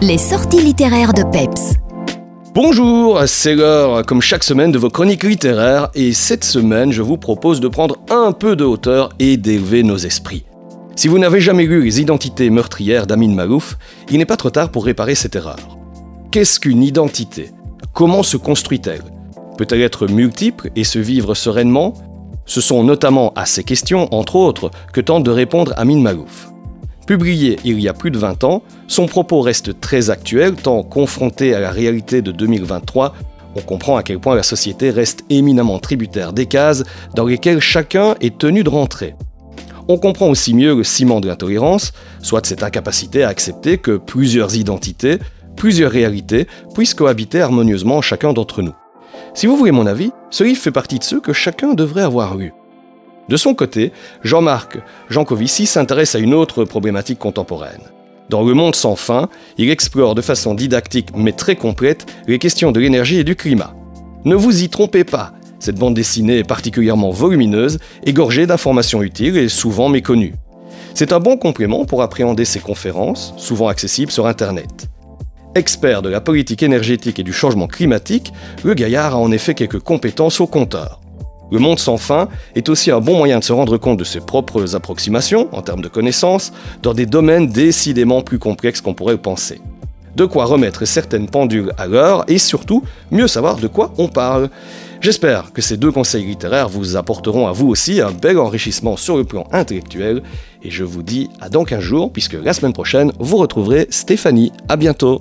Les sorties littéraires de Peps. Bonjour, c'est l'heure, comme chaque semaine, de vos chroniques littéraires, et cette semaine, je vous propose de prendre un peu de hauteur et d'élever nos esprits. Si vous n'avez jamais lu Les identités meurtrières d'Amin Malouf, il n'est pas trop tard pour réparer cette erreur. Qu'est-ce qu'une identité? Comment se construit-elle? Peut-elle être multiple et se vivre sereinement? Ce sont notamment à ces questions, entre autres, que tente de répondre Amin Malouf. Publié il y a plus de 20 ans, son propos reste très actuel tant confronté à la réalité de 2023, on comprend à quel point la société reste éminemment tributaire des cases dans lesquelles chacun est tenu de rentrer. On comprend aussi mieux le ciment de l'intolérance, soit cette incapacité à accepter que plusieurs identités, plusieurs réalités puissent cohabiter harmonieusement chacun d'entre nous. Si vous voulez mon avis, ce livre fait partie de ceux que chacun devrait avoir lu. De son côté, Jean-Marc Jancovici s'intéresse à une autre problématique contemporaine. Dans Le Monde sans fin, il explore de façon didactique mais très complète les questions de l'énergie et du climat. Ne vous y trompez pas, cette bande dessinée est particulièrement volumineuse, égorgée d'informations utiles et souvent méconnues. C'est un bon complément pour appréhender ces conférences, souvent accessibles sur Internet. Expert de la politique énergétique et du changement climatique, le gaillard a en effet quelques compétences au compteur. Le monde sans fin est aussi un bon moyen de se rendre compte de ses propres approximations, en termes de connaissances, dans des domaines décidément plus complexes qu'on pourrait penser. De quoi remettre certaines pendules à l'heure et surtout mieux savoir de quoi on parle. J'espère que ces deux conseils littéraires vous apporteront à vous aussi un bel enrichissement sur le plan intellectuel et je vous dis à dans 15 jours puisque la semaine prochaine vous retrouverez Stéphanie. À bientôt.